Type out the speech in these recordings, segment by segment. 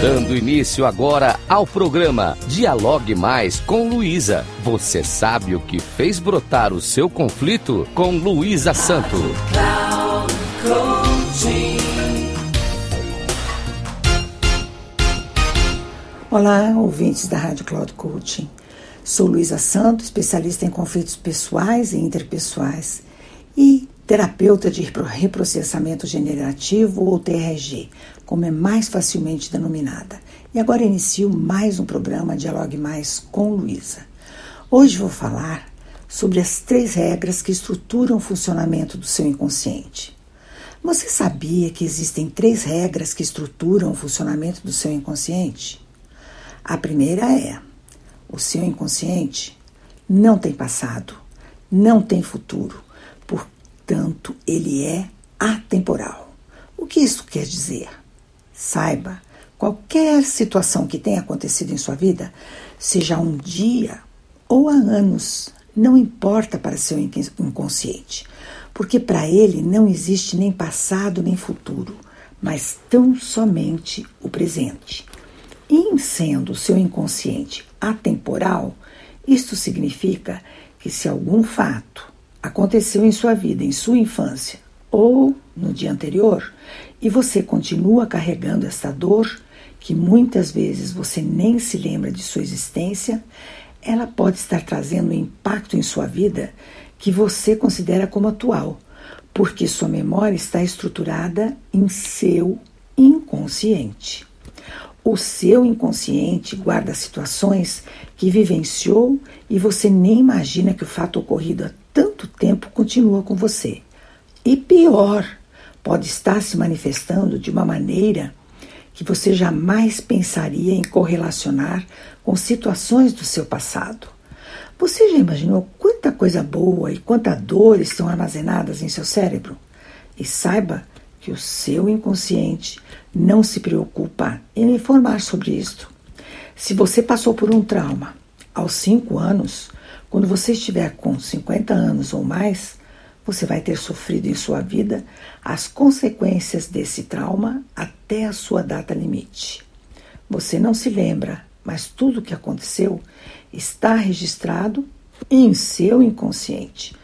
Dando início agora ao programa Dialogue Mais com Luísa. Você sabe o que fez brotar o seu conflito com Luísa Santo. Olá, ouvintes da Rádio Cloud Coaching. Sou Luísa Santo, especialista em conflitos pessoais e interpessoais e terapeuta de reprocessamento generativo ou TRG, como é mais facilmente denominada. E agora inicio mais um programa Dialogue Mais com Luísa. Hoje vou falar sobre as três regras que estruturam o funcionamento do seu inconsciente. Você sabia que existem três regras que estruturam o funcionamento do seu inconsciente? A primeira é: o seu inconsciente não tem passado, não tem futuro, portanto, ele é atemporal. O que isso quer dizer? Saiba, qualquer situação que tenha acontecido em sua vida, seja um dia ou há anos, não importa para seu inconsciente, porque para ele não existe nem passado nem futuro, mas tão somente o presente. E sendo seu inconsciente atemporal, isto significa que se algum fato aconteceu em sua vida, em sua infância ou no dia anterior, e você continua carregando esta dor, que muitas vezes você nem se lembra de sua existência, ela pode estar trazendo um impacto em sua vida que você considera como atual, porque sua memória está estruturada em seu inconsciente. O seu inconsciente guarda situações que vivenciou e você nem imagina que o fato ocorrido há tanto tempo continua com você. E pior, pode estar se manifestando de uma maneira que você jamais pensaria em correlacionar com situações do seu passado. Você já imaginou quanta coisa boa e quanta dor estão armazenadas em seu cérebro? E saiba que o seu inconsciente não se preocupa em informar sobre isto. Se você passou por um trauma aos 5 anos, quando você estiver com 50 anos ou mais, você vai ter sofrido em sua vida as consequências desse trauma até a sua data limite. Você não se lembra, mas tudo o que aconteceu está registrado em seu inconsciente.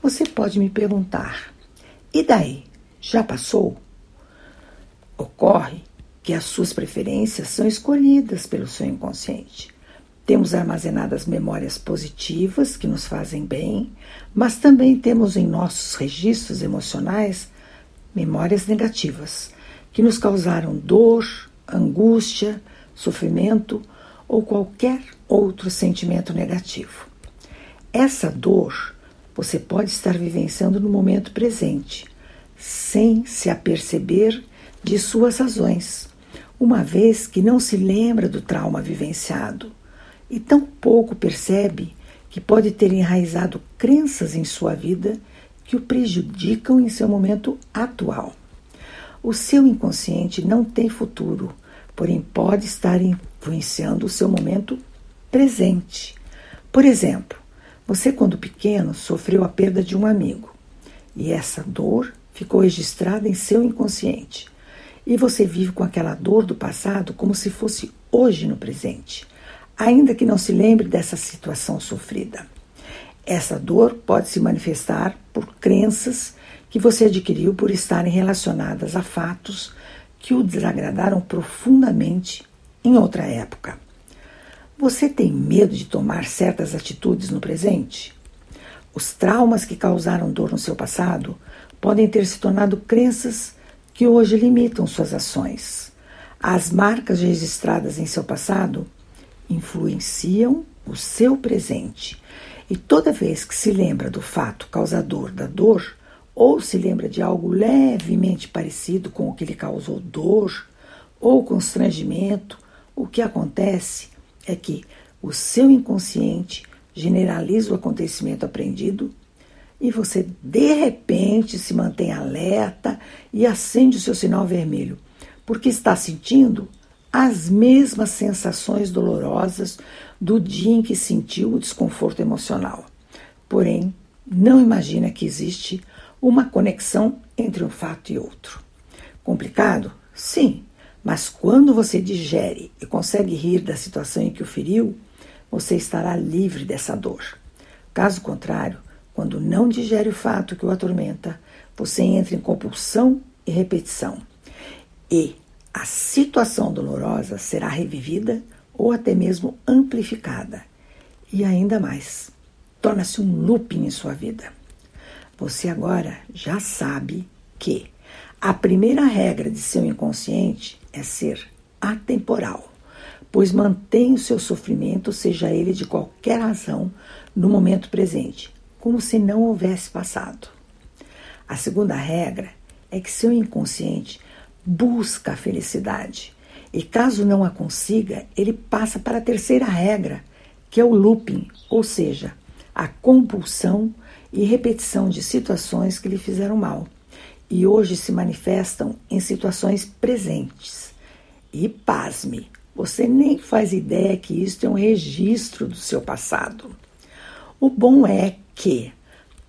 Você pode me perguntar: e daí? Já passou? Ocorre que as suas preferências são escolhidas pelo seu inconsciente. Temos armazenadas memórias positivas que nos fazem bem, mas também temos em nossos registros emocionais memórias negativas que nos causaram dor, angústia, sofrimento ou qualquer outro sentimento negativo. Essa dor você pode estar vivenciando no momento presente, sem se aperceber de suas razões, uma vez que não se lembra do trauma vivenciado e tão pouco percebe que pode ter enraizado crenças em sua vida que o prejudicam em seu momento atual. O seu inconsciente não tem futuro, porém pode estar influenciando o seu momento presente. Por exemplo, você, quando pequeno, sofreu a perda de um amigo e essa dor ficou registrada em seu inconsciente. E você vive com aquela dor do passado como se fosse hoje no presente ainda que não se lembre dessa situação sofrida. Essa dor pode se manifestar por crenças que você adquiriu por estarem relacionadas a fatos que o desagradaram profundamente em outra época. Você tem medo de tomar certas atitudes no presente? Os traumas que causaram dor no seu passado podem ter se tornado crenças que hoje limitam suas ações. As marcas registradas em seu passado influenciam o seu presente. E toda vez que se lembra do fato causador da dor, ou se lembra de algo levemente parecido com o que lhe causou dor ou constrangimento, o que acontece é que o seu inconsciente generaliza o acontecimento aprendido e você de repente se mantém alerta e acende o seu sinal vermelho, porque está sentindo as mesmas sensações dolorosas do dia em que sentiu o desconforto emocional. Porém, não imagina que existe uma conexão entre um fato e outro. Complicado? Sim, Mas quando você digere e consegue rir da situação em que o feriu, você estará livre dessa dor. Caso contrário, quando não digere o fato que o atormenta, você entra em compulsão e repetição. E a situação dolorosa será revivida ou até mesmo amplificada. E ainda mais, torna-se um looping em sua vida. Você agora já sabe que a primeira regra de seu inconsciente é ser atemporal, pois mantém o seu sofrimento, seja ele de qualquer razão, no momento presente, como se não houvesse passado. A segunda regra é que seu inconsciente busca a felicidade e, caso não a consiga, ele passa para a terceira regra, que é o looping, ou seja, a compulsão e repetição de situações que lhe fizeram mal e hoje se manifestam em situações presentes. E pasme, você nem faz ideia que isto é um registro do seu passado. O bom é que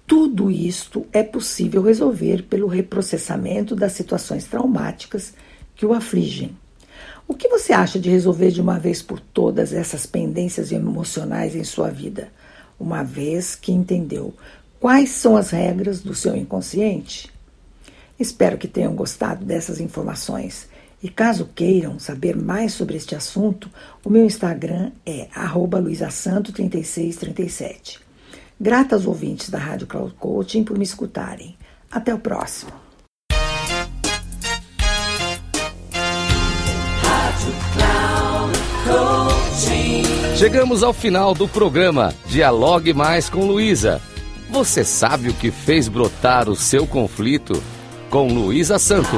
tudo isto é possível resolver pelo reprocessamento das situações traumáticas que o afligem. O que você acha de resolver de uma vez por todas essas pendências emocionais em sua vida, uma vez que entendeu quais são as regras do seu inconsciente? Espero que tenham gostado dessas informações. E caso queiram saber mais sobre este assunto, o meu Instagram é luisasanto3637. Grata aos ouvintes da Rádio Cloud Coaching por me escutarem. Até o próximo. Chegamos ao final do programa Dialogue Mais com Luísa. Você sabe o que fez brotar o seu conflito? com Luísa Santo.